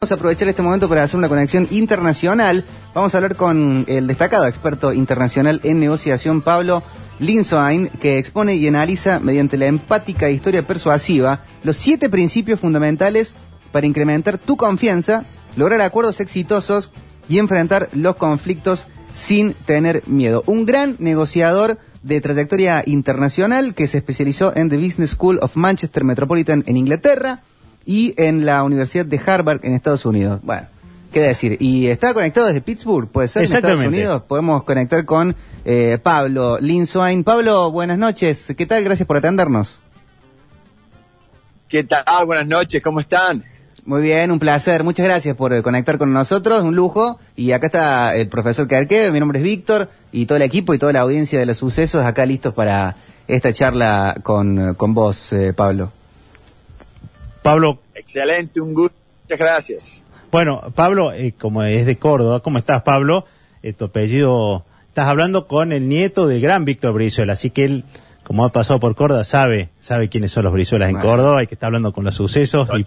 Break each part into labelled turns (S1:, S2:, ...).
S1: Vamos a aprovechar este momento para hacer una conexión internacional. Vamos a hablar con el destacado experto internacional en negociación, Pablo Linsoain, que expone y analiza mediante la empática historia persuasiva los siete principios fundamentales para incrementar tu confianza, lograr acuerdos exitosos y enfrentar los conflictos sin tener miedo. Un gran negociador de trayectoria internacional que se especializó en The Business School of Manchester Metropolitan en Inglaterra y en la Universidad de Harvard en Estados Unidos. Bueno, qué decir. Y está conectado desde Pittsburgh, puede ser en Estados Unidos. Podemos conectar con eh, Pablo Linswain. Pablo, buenas noches. ¿Qué tal? Gracias por atendernos.
S2: ¿Qué tal? Buenas noches, ¿cómo están?
S1: Muy bien, un placer. Muchas gracias por eh, conectar con nosotros, un lujo. Y acá está el profesor Carque, mi nombre es Víctor, y todo el equipo y toda la audiencia de los sucesos acá listos para esta charla con, con vos, eh, Pablo.
S3: Pablo.
S2: Excelente, un gusto. Muchas gracias.
S3: Bueno, Pablo, eh, como es de Córdoba, ¿cómo estás, Pablo? Eh, tu apellido, estás hablando con el nieto del gran Víctor Brizuela, así que él, como ha pasado por Córdoba, sabe, sabe quiénes son los Brizuelas en Córdoba y que está hablando con los sucesos. Y...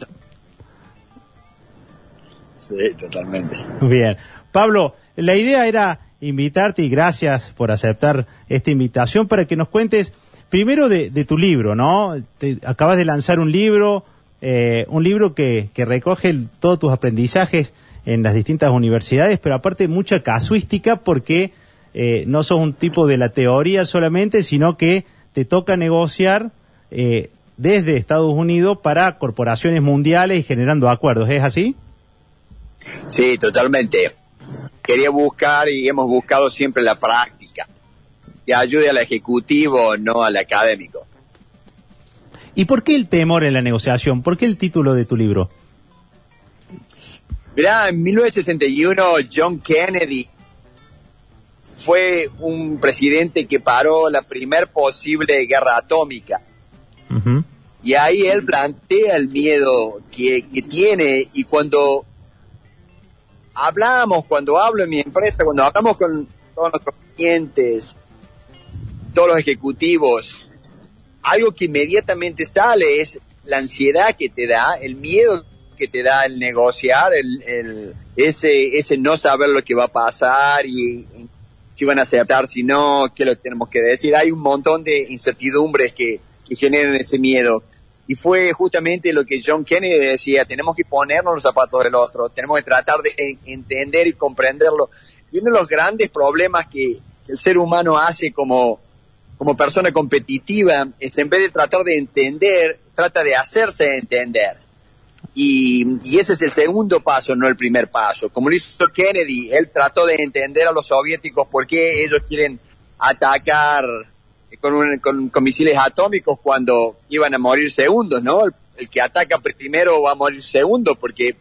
S2: Sí, totalmente.
S3: Bien. Pablo, la idea era invitarte y gracias por aceptar esta invitación para que nos cuentes primero de, de tu libro, ¿no? Te, acabas de lanzar un libro, eh, un libro que, recoge todos tus aprendizajes en las distintas universidades, pero aparte mucha casuística porque eh, no sos un tipo de la teoría solamente, sino que te toca negociar eh, desde Estados Unidos para corporaciones mundiales y generando acuerdos. ¿Es así?
S2: Sí, totalmente. Quería buscar y hemos buscado siempre la práctica que ayude al ejecutivo, no al académico.
S3: ¿Y por qué el temor en la negociación? ¿Por qué el título de tu libro?
S2: Mirá, en 1961 John Kennedy fue un presidente que paró la primer posible guerra atómica. Y ahí él plantea el miedo que, que, tiene y cuando hablamos, cuando hablo en mi empresa, cuando hablamos con todos nuestros clientes, todos los ejecutivos, algo que inmediatamente sale es la ansiedad que te da, el miedo que te da el negociar, el, el, ese, ese no saber lo que va a pasar y, y si van a aceptar, si no, qué lo tenemos que decir. Hay un montón de incertidumbres que, que generan ese miedo. Y fue justamente lo que John Kennedy decía, tenemos que ponernos los zapatos del otro, tenemos que tratar de entender y comprenderlo. Y uno de los grandes problemas que el ser humano hace como, como persona competitiva es en vez de tratar de entender, trata de hacerse entender. Y, y, ese es el segundo paso, no el primer paso. Como lo hizo Kennedy, él trató de entender a los soviéticos por qué ellos quieren atacar con, un, con, con misiles atómicos cuando iban a morir segundos, ¿no? El, el, que ataca primero va a morir segundo porque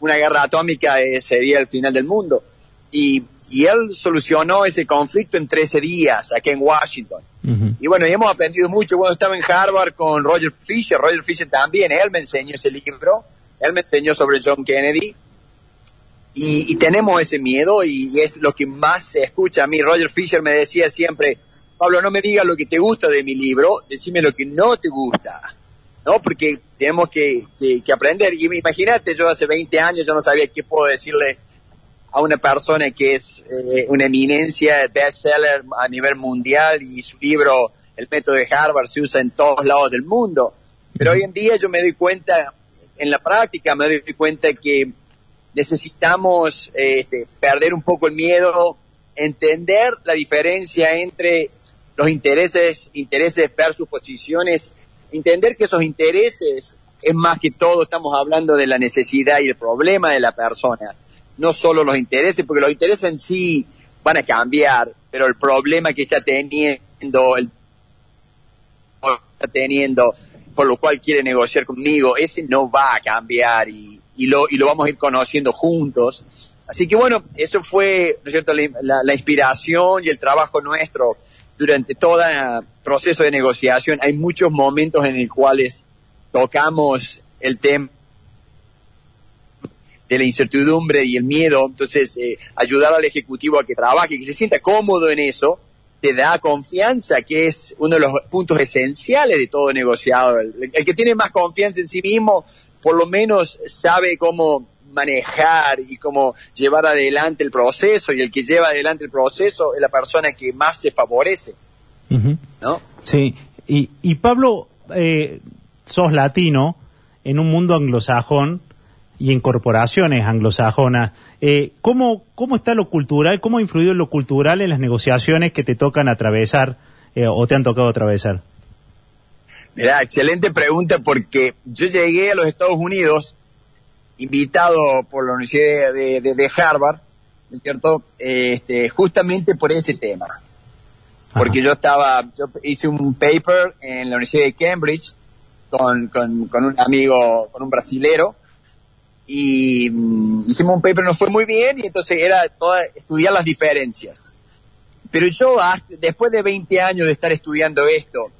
S2: una guerra atómica eh, sería el final del mundo. Y, y él solucionó ese conflicto en 13 días aquí en Washington. Uh -huh. Y bueno, y hemos aprendido mucho. Cuando estaba en Harvard con Roger Fisher, Roger Fisher también, él me enseñó ese libro, él me enseñó sobre John Kennedy. Y, y tenemos ese miedo y es lo que más se escucha a mí. Roger Fisher me decía siempre, Pablo, no me digas lo que te gusta de mi libro, decime lo que no te gusta. ¿No? Porque tenemos que, que, que aprender. Y imagínate, yo hace 20 años yo no sabía qué puedo decirle a una persona que es eh, una eminencia, bestseller a nivel mundial y su libro, El método de Harvard, se usa en todos lados del mundo. Pero hoy en día yo me doy cuenta, en la práctica me doy cuenta que necesitamos este, perder un poco el miedo, entender la diferencia entre los intereses, intereses versus posiciones, entender que esos intereses es más que todo, estamos hablando de la necesidad y el problema de la persona no solo los intereses, porque los intereses en sí van a cambiar, pero el problema que está teniendo, el está teniendo, por lo cual quiere negociar conmigo, ese no va a cambiar y, y lo, y lo vamos a ir conociendo juntos. Así que bueno, eso fue, ¿no es cierto?, la, la, inspiración y el trabajo nuestro durante todo el proceso de negociación. Hay muchos momentos en los cuales tocamos el tema de la incertidumbre y el miedo. Entonces, eh, ayudar al ejecutivo a que trabaje, que se sienta cómodo en eso, te da confianza, que es uno de los puntos esenciales de todo negociador. El, el, que tiene más confianza en sí mismo, por lo menos sabe cómo manejar y cómo llevar adelante el proceso y el que lleva adelante el proceso es la persona que más se favorece. ¿No?
S3: Sí, y, y Pablo, eh, sos latino en un mundo anglosajón y en corporaciones anglosajonas. Eh, ¿cómo, ¿Cómo está lo cultural? ¿Cómo ha influido lo cultural en las negociaciones que te tocan atravesar eh, o te han tocado atravesar?
S2: Mira, excelente pregunta porque yo llegué a los Estados Unidos invitado por la Universidad de, Harvard, ¿no es cierto? Este, justamente por ese tema. Porque yo estaba, yo hice un paper en la Universidad de Cambridge con, con, con un amigo, con un brasilero, y mm, hicimos un paper, nos fue muy bien, y entonces era toda, estudiar las diferencias. Pero yo, después de 20 años de estar estudiando esto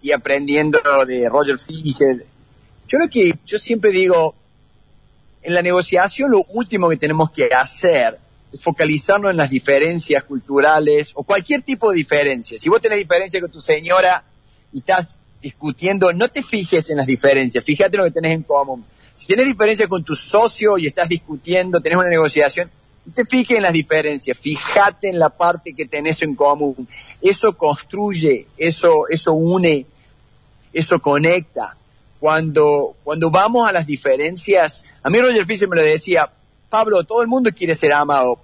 S2: y aprendiendo de Roger Fisher, yo lo que yo siempre digo, en la negociación lo último que tenemos que hacer es focalizarnos en las diferencias culturales o cualquier tipo de diferencia. Si vos tenés diferencia con tu señora y estás discutiendo, no te fijes en las diferencias, fíjate en lo que tenés en común. Si tienes diferencia con tu socio y estás discutiendo, tenés una negociación, te fijes en las diferencias, fíjate en la parte que tenés en común. Eso construye, eso, eso une, eso conecta. Cuando, cuando vamos a las diferencias, a mí Roger Fisher me lo decía, Pablo, todo el mundo quiere ser amado.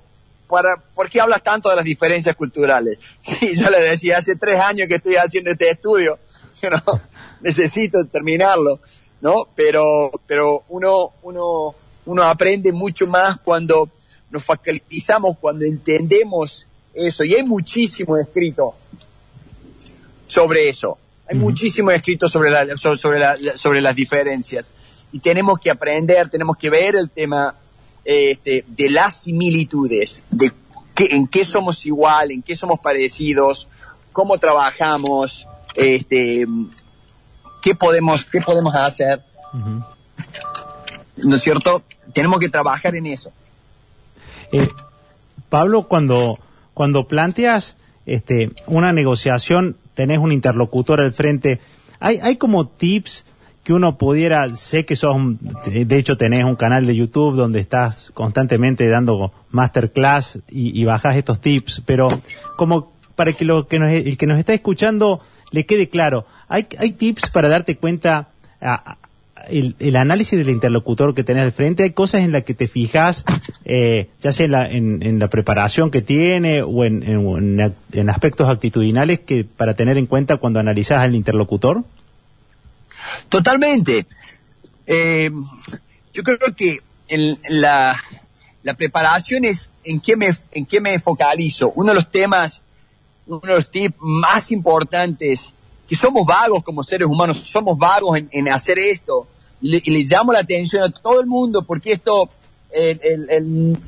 S2: ¿Por qué hablas tanto de las diferencias culturales? Y yo le decía, hace tres años que estoy haciendo este estudio, ¿no? necesito terminarlo, ¿no? Pero, pero uno, uno, uno aprende mucho más cuando nos facilitamos, cuando entendemos eso. Y hay muchísimo escrito sobre eso. Hay muchísimo escrito sobre, la, sobre, la, sobre las diferencias. Y tenemos que aprender, tenemos que ver el tema este, de las similitudes, de en qué somos igual, en qué somos parecidos, cómo trabajamos, este, qué podemos, qué podemos hacer. ¿No es cierto? Tenemos que trabajar en eso.
S3: Eh, Pablo, cuando, cuando planteas este, una negociación, tenés un interlocutor al frente, hay, hay como tips que uno pudiera, sé que sos, de hecho tenés un canal de YouTube donde estás constantemente dando masterclass y, y bajás estos tips, pero como para que, lo, que el que nos está escuchando le quede claro, hay, tips para darte cuenta el, análisis del interlocutor que tenés al frente, hay cosas en las que te fijas, eh, ya sea en la, en, la, preparación que tiene o en, en, aspectos actitudinales que para tener en cuenta cuando analizas al interlocutor?
S2: Totalmente. Eh, yo creo que la, la preparación es en qué, me, en qué me focalizo. Uno de los temas, uno de los tips más importantes que somos vagos como seres humanos, somos vagos en, hacer esto. Y le, llamo la atención a todo el mundo porque esto, el, el,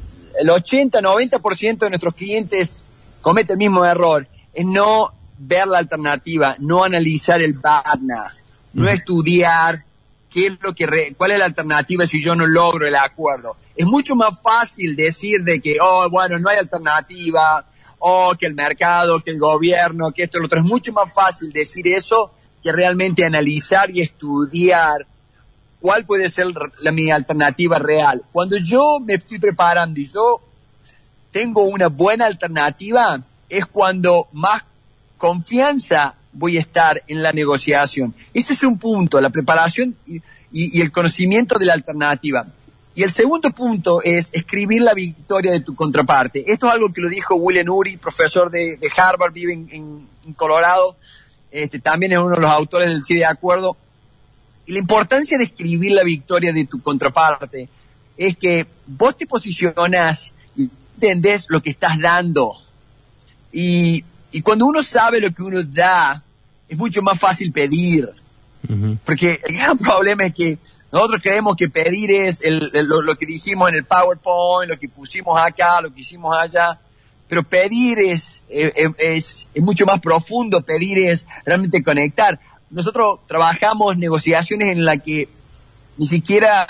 S2: el 80, 90% de nuestros clientes comete el mismo error, es no ver la alternativa, no analizar el BADNA, no estudiar qué es lo que cuál es la alternativa si yo no logro el acuerdo. Es mucho más fácil decir de que, oh, bueno, no hay alternativa, o que el mercado, que el gobierno, que esto y lo otro. Es mucho más fácil decir eso que realmente analizar y estudiar cuál puede ser la, mi alternativa real. Cuando yo me estoy preparando y yo tengo una buena alternativa, es cuando más confianza voy a estar en la negociación. Ese es un punto, la preparación y el conocimiento de la alternativa. Y el segundo punto es escribir la victoria de tu contraparte. Esto es algo que lo dijo William Uri, profesor de, Harvard, vive en, Colorado. Este, también es uno de los autores del Sí de Acuerdo. Y la importancia de escribir la victoria de tu contraparte es que vos te posicionas y entendés lo que estás dando. Y, cuando uno sabe lo que uno da, es mucho más fácil pedir. Porque el gran problema es que nosotros creemos que pedir es lo, que dijimos en el PowerPoint, lo que pusimos acá, lo que hicimos allá, pero pedir es, eh, eh, es, es, mucho más profundo, pedir es realmente conectar. Nosotros trabajamos negociaciones en las que ni siquiera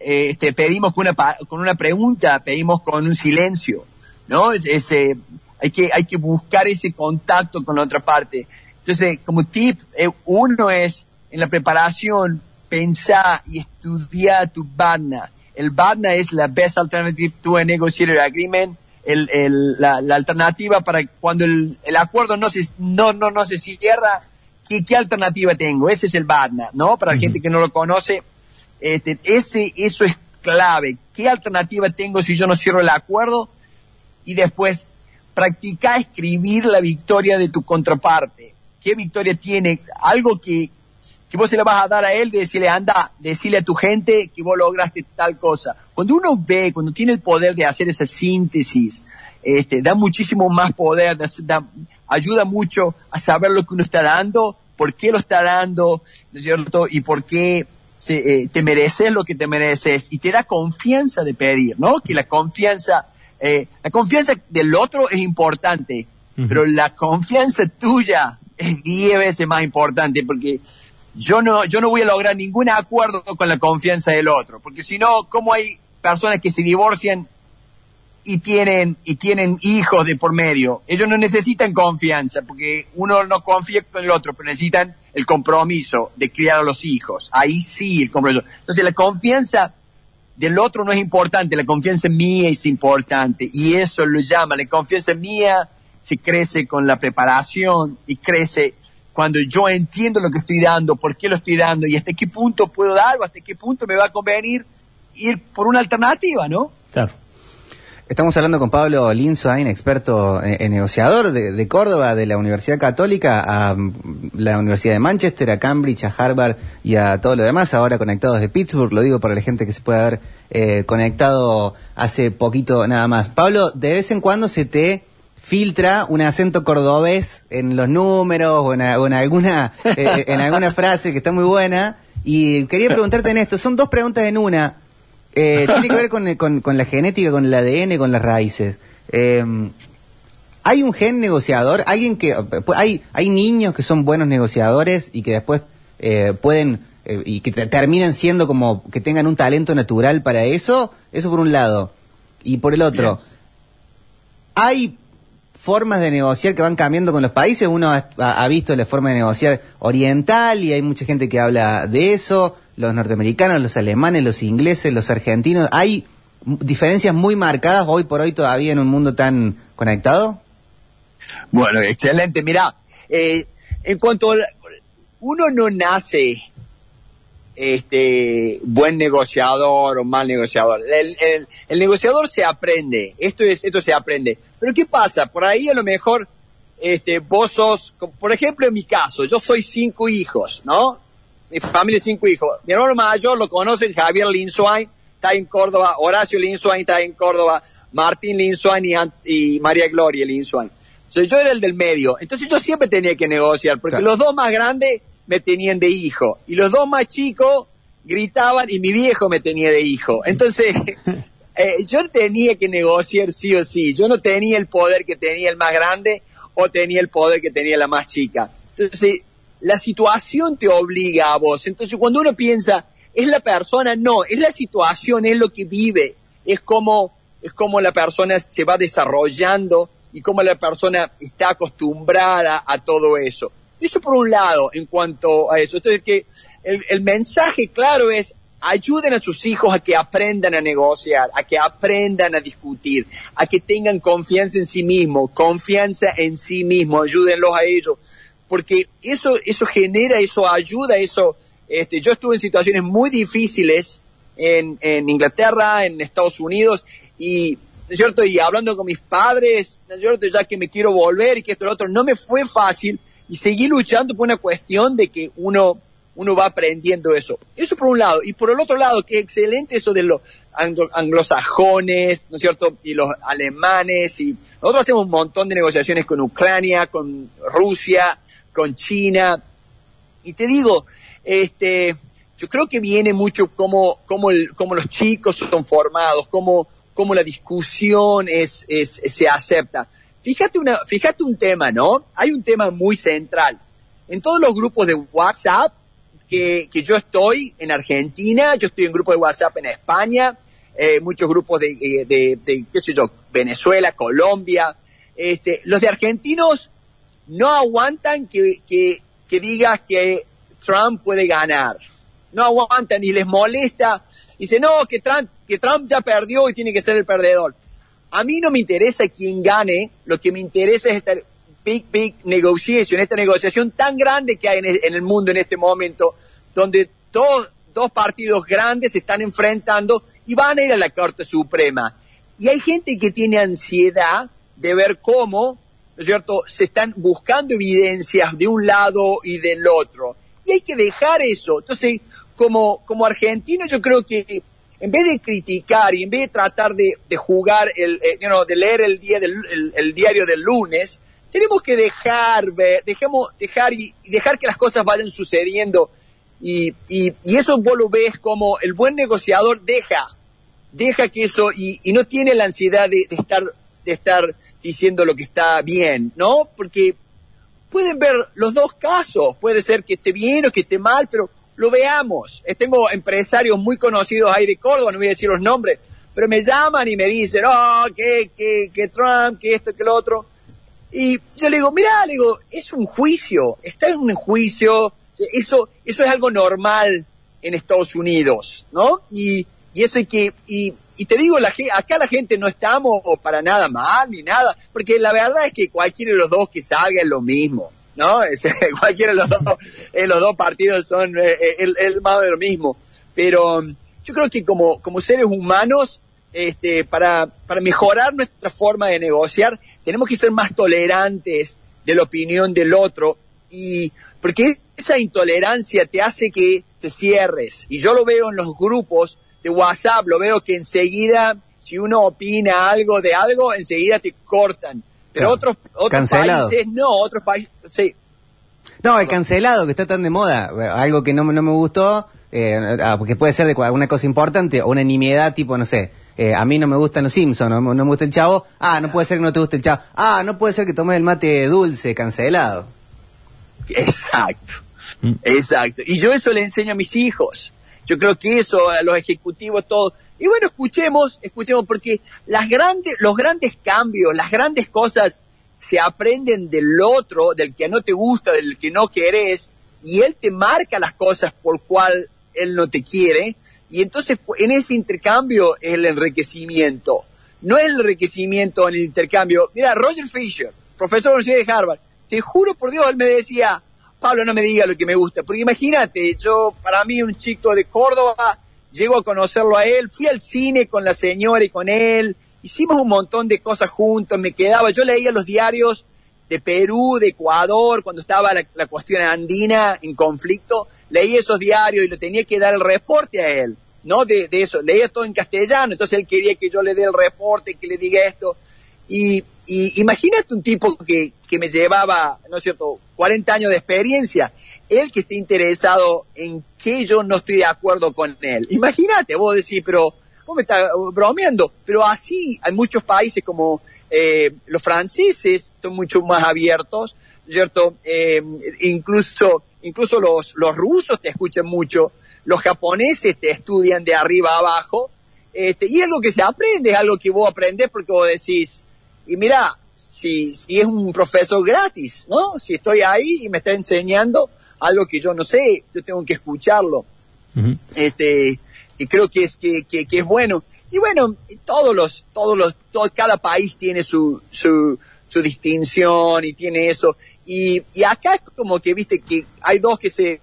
S2: eh, este, pedimos con una, con una pregunta, pedimos con un silencio, ¿no? Es, hay, que, hay que buscar ese contacto con la otra parte. Entonces, como tip, uno es en la preparación, pensar y estudiar tu banda. el BADNA es la Best Alternative to a Negotiated Agreement, el, el, la, la, alternativa para cuando el, el, acuerdo no se, no, no, no se cierra, ¿qué, ¿qué alternativa tengo? Ese es el BADNA, ¿no? Para la gente que no lo conoce, este, ese, eso es clave. ¿Qué alternativa tengo si yo no cierro el acuerdo? Y después, practica escribir la victoria de tu contraparte. ¿Qué victoria tiene? Algo que, que vos se le vas a dar a él de decirle, anda, decirle a tu gente que vos lograste tal cosa. Cuando uno ve, cuando tiene el poder de hacer esa síntesis, este, da muchísimo más poder, da, ayuda mucho a saber lo que uno está dando, por qué lo está dando, ¿no es cierto? Y por qué se, eh, te mereces lo que te mereces y te da confianza de pedir, ¿no? Que la confianza, eh, la confianza del otro es importante, uh -huh. pero la confianza tuya es diez veces más importante porque yo no, yo no voy a lograr ningún acuerdo con la confianza del otro, porque si no, ¿cómo hay personas que se divorcian y tienen, y tienen hijos de por medio? Ellos no necesitan confianza, porque uno no confía con el otro, pero necesitan el compromiso de criar a los hijos. Ahí sí el compromiso. Entonces la confianza del otro no es importante, la confianza mía es importante, y eso lo llama, la confianza mía se crece con la preparación y crece cuando yo entiendo lo que estoy dando, por qué lo estoy dando y hasta qué punto puedo dar o hasta qué punto me va a convenir ir por una alternativa, ¿no?
S3: Claro.
S1: Estamos hablando con Pablo Linsoain, experto en, negociador de, de, Córdoba, de la Universidad Católica, a la Universidad de Manchester, a Cambridge, a Harvard y a todo lo demás, ahora conectados de Pittsburgh, lo digo para la gente que se puede haber eh, conectado hace poquito nada más. Pablo, de vez en cuando se te filtra un acento cordobés en los números o en, o en alguna, eh, en alguna frase que está muy buena. Y quería preguntarte en esto, son dos preguntas en una. Eh, tiene que ver con, con, con, la genética, con el ADN, con las raíces. Eh, ¿Hay un gen negociador? ¿Alguien que hay, hay niños que son buenos negociadores y que después eh, pueden y que terminan siendo como que tengan un talento natural para eso? Eso por un lado. Y por el otro, ¿hay formas de negociar que van cambiando con los países. Uno ha, visto la forma de negociar oriental y hay mucha gente que habla de eso. Los norteamericanos, los alemanes, los ingleses, los argentinos. ¿Hay diferencias muy marcadas hoy por hoy todavía en un mundo tan conectado?
S2: Bueno, excelente. Mira, eh, en cuanto a, uno no nace este buen negociador o mal negociador. El, el, el, negociador se aprende, esto es, esto se aprende. Pero ¿qué pasa? Por ahí a lo mejor, este, vos sos, por ejemplo en mi caso, yo soy cinco hijos, ¿no? Mi familia es cinco hijos. Mi hermano mayor lo conocen, Javier Linswain, está en Córdoba, Horacio Linswain está en Córdoba, Martín Linswain y, y María Gloria Linswain. Entonces yo era el del medio. Entonces yo siempre tenía que negociar, porque claro. los dos más grandes me tenían de hijo. Y los dos más chicos gritaban y mi viejo me tenía de hijo. Entonces, eh, yo tenía que negociar sí o sí. Yo no tenía el poder que tenía el más grande o tenía el poder que tenía la más chica. Entonces, la situación te obliga a vos. Entonces, cuando uno piensa, es la persona, no, es la situación, es lo que vive, es como, es como la persona se va desarrollando y cómo la persona está acostumbrada a todo eso. Eso por un lado, en cuanto a eso. Entonces, que el, el, mensaje claro es, ayuden a sus hijos a que aprendan a negociar, a que aprendan a discutir, a que tengan confianza en sí mismos, confianza en sí mismos, ayúdenlos a ellos. Porque eso, eso genera, eso ayuda, eso, este, yo estuve en situaciones muy difíciles en, Inglaterra, en Estados Unidos, y ¿no es cierto? Y hablando con mis padres, ¿no es cierto? Ya que me quiero volver y que esto y lo otro, no me fue fácil y seguir luchando por una cuestión de que uno, uno va aprendiendo eso. Eso por un lado. Y por el otro lado, qué excelente eso de los anglo anglosajones, ¿no es cierto? Y los alemanes. Y nosotros hacemos un montón de negociaciones con Ucrania, con Rusia, con China. Y te digo, este, yo creo que viene mucho como, como, el, como los chicos son formados, como, como la discusión es, es, se acepta. Fíjate, una, fíjate un tema, ¿no? Hay un tema muy central. En todos los grupos de WhatsApp que, que yo estoy en Argentina, yo estoy en grupos de WhatsApp en España, eh, muchos grupos de, de, qué sé yo, Venezuela, Colombia. Este, los de argentinos no aguantan que, que, digas que Trump puede ganar. No aguantan y les molesta. Dice, no, que Trump, que Trump ya perdió y tiene que ser el perdedor. A mí no me interesa quién gane, lo que me interesa es esta big, big negotiation, esta negociación tan grande que hay en el, mundo en este momento, donde dos, dos partidos grandes se están enfrentando y van a ir a la Corte Suprema. Y hay gente que tiene ansiedad de ver cómo, ¿no es cierto?, se están buscando evidencias de un lado y del otro. Y hay que dejar eso. Entonces, como, como argentino, yo creo que en vez de criticar y en vez de tratar de, jugar, el, eh, de leer el, día del, el, diario del lunes, tenemos que dejar, dejemos, dejar y, dejar que las cosas vayan sucediendo. Y, y, eso vos lo ves como el buen negociador deja, deja que eso, y, y no tiene la ansiedad de, de, estar, de estar diciendo lo que está bien, ¿no? Porque pueden ver los dos casos, puede ser que esté bien o que esté mal, pero lo veamos. Eh, tengo empresarios muy conocidos ahí de Córdoba, no voy a decir los nombres, pero me llaman y me dicen, oh, que, que, que Trump, que esto, que lo otro. Y yo le digo, mira, le digo, es un juicio, está en un juicio, eso, eso es algo normal en Estados Unidos, ¿no? Y, y eso hay que, y, y te digo, la, acá la gente no estamos para nada mal ni nada, porque la verdad es que cualquiera de los dos que salga es lo mismo. ¿no? cualquiera de los dos, eh, los dos partidos son eh, eh, el, el, más de lo mismo. Pero yo creo que como, como seres humanos, este, para, para mejorar nuestra forma de negociar, tenemos que ser más tolerantes de la opinión del otro y porque esa intolerancia te hace que te cierres. Y yo lo veo en los grupos de WhatsApp, lo veo que enseguida, si uno opina algo de algo, enseguida te cortan. Pero otros, otros países no, otros países, sí.
S1: No, el cancelado que está tan de moda, algo que no, no me gustó, eh, ah, porque puede ser de alguna cosa importante, o una nimiedad tipo, no sé, eh, a mí no me gustan los Simpsons, no, no, me gusta el chavo, ah, no puede ser que no te guste el chavo, ah, no puede ser que tomes el mate dulce, cancelado.
S2: Exacto, mm. exacto. Y yo eso le enseño a mis hijos. Yo creo que eso, a los ejecutivos, todos, y bueno, escuchemos, escuchemos, porque las grandes, los grandes cambios, las grandes cosas se aprenden del otro, del que no te gusta, del que no querés, y él te marca las cosas por cual él no te quiere, y entonces en ese intercambio es el enriquecimiento. No el enriquecimiento en el intercambio. Mira, Roger Fisher, profesor de la Universidad de Harvard, te juro por Dios, él me decía, Pablo, no me diga lo que me gusta, porque imagínate, yo, para mí, un chico de Córdoba, llego a conocerlo a él, fui al cine con la señora y con él, hicimos un montón de cosas juntos, me quedaba, yo leía los diarios de Perú, de Ecuador, cuando estaba la, cuestión andina en conflicto, leía esos diarios y le tenía que dar el reporte a él, ¿no? De, eso, leía todo en castellano, entonces él quería que yo le dé el reporte, que le diga esto, y, y imagínate un tipo que, que me llevaba, ¿no es cierto?, 40 años de experiencia, él que esté interesado en que yo no estoy de acuerdo con él. Imagínate, vos decís, pero vos me estás bromeando, pero así hay muchos países como eh, los franceses son mucho más abiertos, ¿cierto? Eh, incluso incluso los, los rusos te escuchan mucho, los japoneses te estudian de arriba a abajo, este, y es algo que se aprende, es algo que vos aprendés porque vos decís, y mira, si, si es un profesor gratis, ¿no? Si estoy ahí y me está enseñando, algo que yo no sé, yo tengo que escucharlo. Este, y creo que es, que, que, es bueno. Y bueno, todos los, todos los, todo, cada país tiene su, su, su distinción y tiene eso. Y, y acá es como que, viste, que hay dos que se,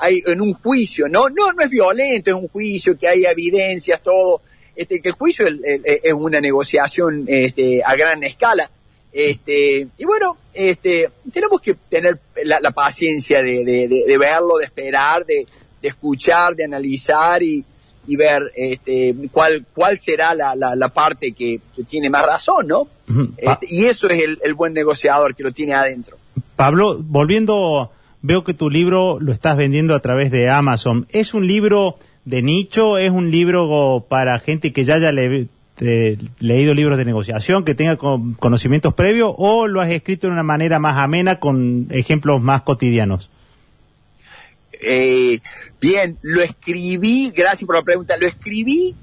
S2: hay en un juicio, ¿no? No, no es violento, es un juicio que hay evidencias, todo. Este, que el juicio es, una negociación, este, a gran escala. Este, y bueno, este, tenemos que tener la, paciencia de, de, verlo, de esperar, de, escuchar, de analizar y, y ver este, cuál, cuál será la, la, parte que, tiene más razón, ¿no? Este, y eso es el, el, buen negociador que lo tiene adentro.
S3: Pablo, volviendo, veo que tu libro lo estás vendiendo a través de Amazon. ¿Es un libro de nicho? ¿Es un libro para gente que ya haya le leído libros de negociación, que tenga conocimientos previos, o lo has escrito de una manera más amena con ejemplos más cotidianos?
S2: Eh, bien, lo escribí, gracias por la pregunta, lo escribí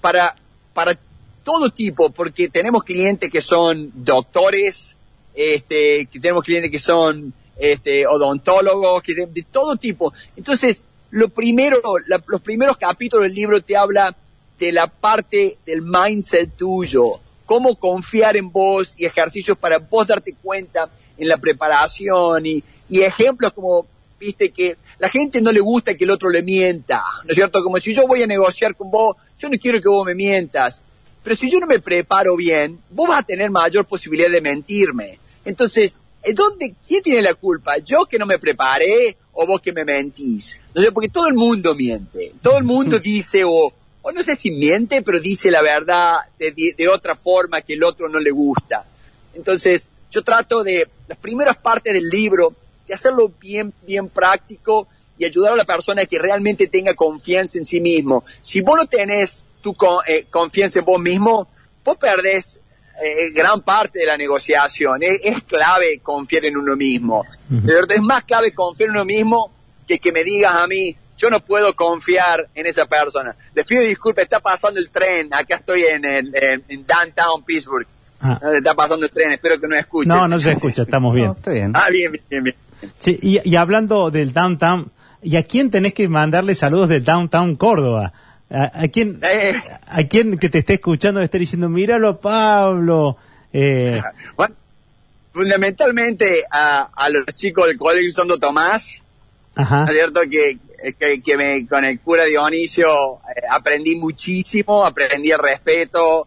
S2: para, para todo tipo, porque tenemos clientes que son doctores, este, que tenemos clientes que son este, odontólogos, que de, todo tipo. Entonces, lo primero, los primeros capítulos del libro te habla de la parte del mindset tuyo, cómo confiar en vos y ejercicios para vos darte cuenta en la preparación y, y ejemplos como, viste, que la gente no le gusta que el otro le mienta, ¿no es cierto? Como si yo voy a negociar con vos, yo no quiero que vos me mientas, pero si yo no me preparo bien, vos vas a tener mayor posibilidad de mentirme. Entonces, ¿dónde, ¿quién tiene la culpa? ¿Yo que no me preparé o vos que me mentís? No sé, porque todo el mundo miente. Todo el mundo dice, o, o no sé si miente, pero dice la verdad de, de, de otra forma que el otro no le gusta. Entonces, yo trato de, las primeras partes del libro, de hacerlo bien, bien práctico y ayudar a la persona a que realmente tenga confianza en sí mismo. Si vos no tenés tu con- eh, confianza en vos mismo, vos perdés eh, gran parte de la negociación. Es, es clave confiar en uno mismo. De verdad, es más clave confiar en uno mismo que que me digas a mí, yo no puedo confiar en esa persona. Les pido disculpas, está pasando el tren, acá estoy en, el- en- en downtown Pittsburgh.
S3: Ah.
S2: Está pasando el tren, espero que no escuchen.
S3: No, no se escucha, estamos bien.
S1: No, está bien.
S2: Ah, bien, bien, bien.
S3: Sí, y, y hablando del downtown, ¿y a quién tenés que mandarle saludos del downtown Córdoba? ¿A, a quién,
S2: Eh.
S3: a quién que te esté escuchando estar diciendo, míralo Pablo? Eh,
S2: Bueno, fundamentalmente a, a los chicos del Colegio Santo Tomás,
S3: ajá.
S2: cierto que, que, que me, con el cura Dionisio eh, aprendí muchísimo, aprendí el respeto,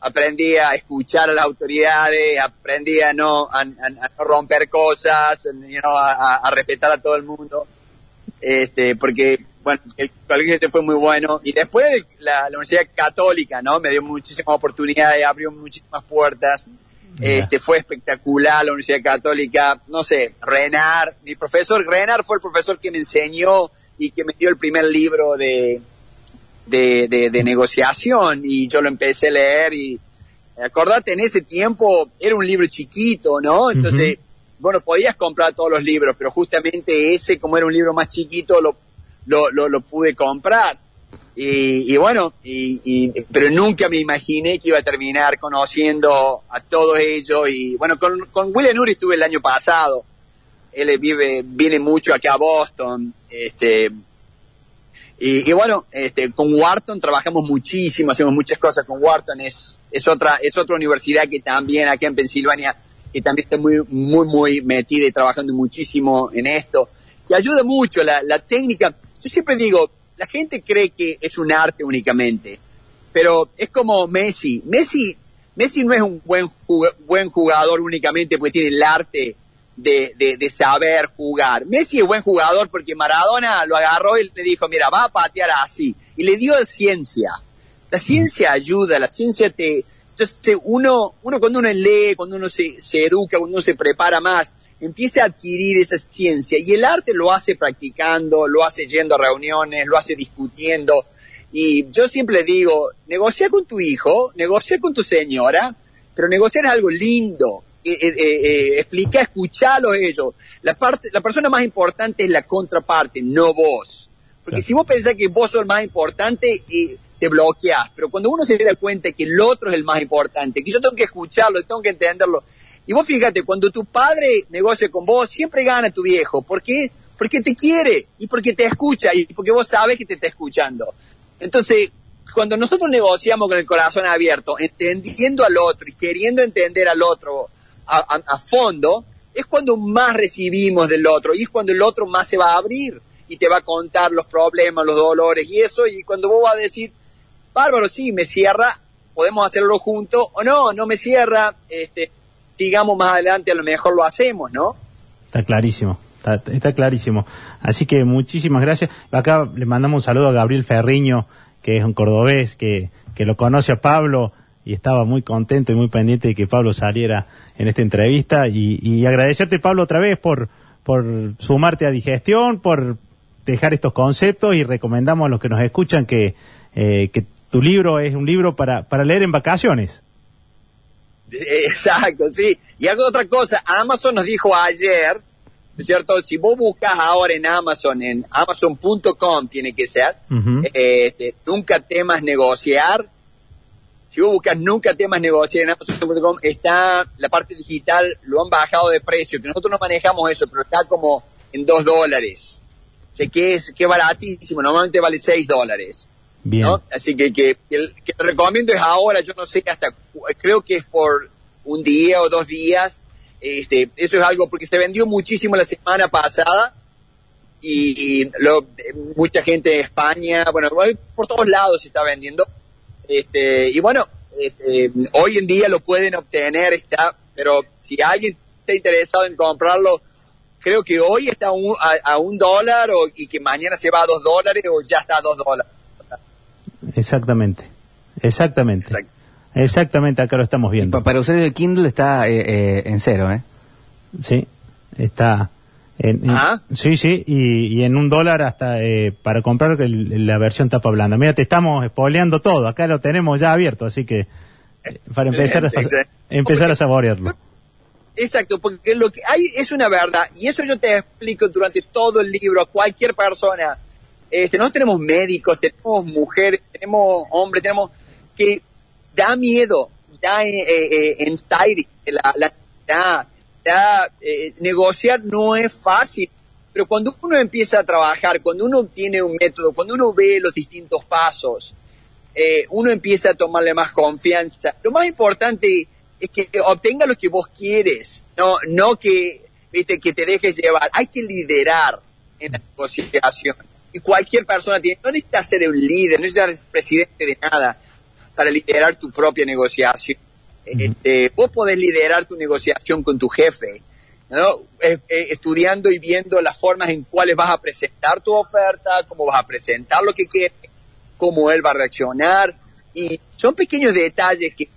S2: aprendí a escuchar a las autoridades, aprendí a no, a, no romper cosas, you know, a, a- a respetar a todo el mundo, este, porque bueno, el colegio este fue muy bueno y después la, la Universidad Católica, ¿no? Me dio muchísimas oportunidades, abrió muchísimas puertas. Este fue espectacular la Universidad Católica, no sé, Renar, mi profesor Renar fue el profesor que me enseñó y que me dio el primer libro de, de, de, de negociación y yo lo empecé a leer y acordate en ese tiempo era un libro chiquito, ¿no? Entonces, bueno, podías comprar todos los libros, pero justamente ese, como era un libro más chiquito, lo, lo, lo, lo pude comprar. Y, y bueno, y, y- pero nunca me imaginé que iba a terminar conociendo a todos ellos. Y bueno, con, con William Nuri estuve el año pasado. Él vive, viene mucho acá a Boston. Este, y, y bueno, este, con Wharton trabajamos muchísimo, hacemos muchas cosas con Wharton. Es, es otra, es otra universidad que también acá en Pensilvania, que también está muy, muy, muy metida y trabajando muchísimo en esto. Que ayuda mucho la, la técnica. Yo siempre digo, la gente cree que es un arte únicamente, pero es como Messi. Messi, Messi no es un buen, buen jugador únicamente porque tiene el arte de, de, de saber jugar. Messi es buen jugador porque Maradona lo agarró y le dijo, mira, va a patear así. Y le dio ciencia. La ciencia ayuda, la ciencia te... Entonces uno, uno cuando uno lee, cuando uno se, se educa, cuando uno se prepara más, empieza a adquirir esa ciencia. Y el arte lo hace practicando, lo hace yendo a reuniones, lo hace discutiendo. Y yo siempre digo, negocia con tu hijo, negocia con tu señora, pero negociar es algo lindo. Eh, eh, eh, eh, explica, escuchalo ellos. La parte, la persona más importante es la contraparte, no vos. Porque si vos pensás que vos sos el más importante, eh, te bloqueas. Pero cuando uno se da cuenta que el otro es el más importante, que yo tengo que escucharlo, tengo que entenderlo. Y vos fíjate, cuando tu padre negocia con vos, siempre gana tu viejo. ¿Por qué? Porque te quiere y porque te escucha y porque vos sabes que te está escuchando. Entonces, cuando nosotros negociamos con el corazón abierto, entendiendo al otro y queriendo entender al otro a, fondo, es cuando más recibimos del otro y es cuando el otro más se va a abrir y te va a contar los problemas, los dolores y eso, y cuando vos vas a decir, bárbaro, sí, me cierra, podemos hacerlo juntos, o no, no me cierra, este, sigamos más adelante, a lo mejor lo hacemos, ¿no?
S3: Está clarísimo, está, clarísimo. Así que muchísimas gracias. Acá le mandamos un saludo a Gabriel Ferriño, que es un cordobés, que, que lo conoce a Pablo y estaba muy contento y muy pendiente de que Pablo saliera en esta entrevista. Y, y agradecerte, Pablo, otra vez por, por sumarte a Digestión, por dejar estos conceptos y recomendamos a los que nos escuchan que, eh, que tu libro es un libro para, para leer en vacaciones.
S2: Exacto, sí. Y hago otra cosa, Amazon nos dijo ayer, ¿no es cierto? Si vos buscas ahora en Amazon, en amazon.com tiene que ser, eh, este, nunca temas negociar. Si vos buscas nunca temas negociar en amazon.com, está la parte digital, lo han bajado de precio, que nosotros no manejamos eso, pero está como en dos dólares. O sea, que es, que es baratísimo, normalmente vale seis dólares. ¿No? Así que, que, el, que recomiendo es ahora, yo no sé hasta, creo que es por un día o dos días. Este, eso es algo porque se vendió muchísimo la semana pasada y, lo- mucha gente de España, bueno, por todos lados se está vendiendo. Este, y bueno, este, hoy en día lo pueden obtener, está, pero si alguien está interesado en comprarlo, creo que hoy está un, a, a un dólar o, y que mañana se va a dos dólares o ya está a dos dólares.
S3: Exactamente. Exactamente. Exactamente, acá lo estamos
S1: Pa-
S3: viendo.
S1: para usuarios de Kindle está eh, eh, en cero, ¿eh?
S3: Sí, está. En, en-
S2: Ah.
S3: Sí, sí, y, y en un dólar hasta eh, para comprar el- la versión tapa blanda. Mira, te estamos espoleando todo, acá lo tenemos ya abierto, así que eh, para empezar a,
S2: Excelente.
S3: empezar a saborearlo.
S2: Exacto, porque lo que hay es una verdad, y eso yo te explico durante todo el libro a cualquier persona. Este, no tenemos médicos, tenemos mujeres, tenemos hombres, tenemos que da miedo, da eh, eh, anxiety, la, la, da, eh, negociar no es fácil, pero cuando uno empieza a trabajar, cuando uno tiene un método, cuando uno ve los distintos pasos, eh, uno empieza a tomarle más confianza. Lo más importante es que obtenga lo que vos quieres, no, no que, viste, que te dejes llevar. Hay que liderar en la negociación. Y cualquier persona tiene, no necesitas ser un líder, no necesitas ser presidente de nada para liderar tu propia negociación. Este, vos podés liderar tu negociación con tu jefe, ¿no? Eh, eh, estudiando y viendo las formas en cuales vas a presentar tu oferta, cómo vas a presentar lo que quieres, cómo él va a reaccionar. Y son pequeños detalles que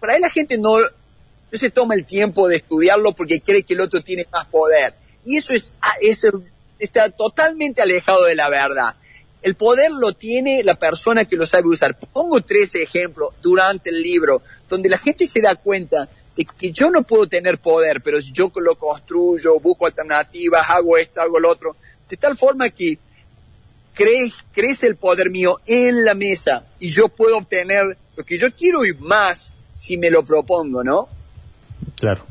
S2: por ahí la gente no, no se toma el tiempo de estudiarlo porque cree que el otro tiene más poder. Y eso es, ah, eso está totalmente alejado de la verdad. El poder lo tiene la persona que lo sabe usar. Pongo tres ejemplos durante el libro donde la gente se da cuenta de que yo no puedo tener poder, pero si yo lo construyo, busco alternativas, hago esto, hago lo otro, de tal forma que cree, crece el poder mío en la mesa y yo puedo obtener lo que yo quiero y más si me lo propongo, ¿no?
S3: Claro.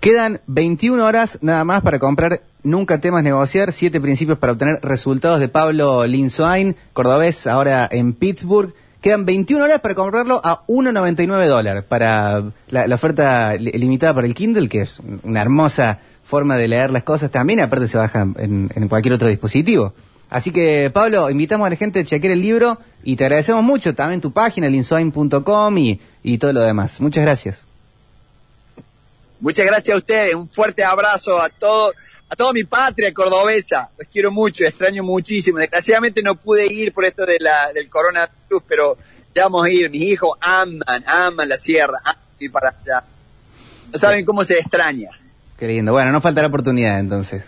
S1: Quedan 21 horas nada más para comprar Nunca temas negociar, siete principios para obtener resultados de Pablo Linsoain, cordobés, ahora en Pittsburgh. Quedan 21 horas para comprarlo a 1,99 dólares para la, la oferta li- limitada para el Kindle, que es una hermosa forma de leer las cosas también, aparte se baja en, cualquier otro dispositivo. Así que, Pablo, invitamos a la gente a chequear el libro y te agradecemos mucho también tu página, linsoain.com y, y todo lo demás. Muchas gracias.
S2: Muchas gracias a ustedes, un fuerte abrazo a todo, a toda mi patria cordobesa. Los quiero mucho, extraño muchísimo. Desgraciadamente no pude ir por esto de la, del coronavirus, pero ya vamos a ir. Mis hijos aman, aman la sierra, aman ir para allá. No saben cómo se extraña.
S1: Qué lindo. Bueno, no falta la oportunidad entonces.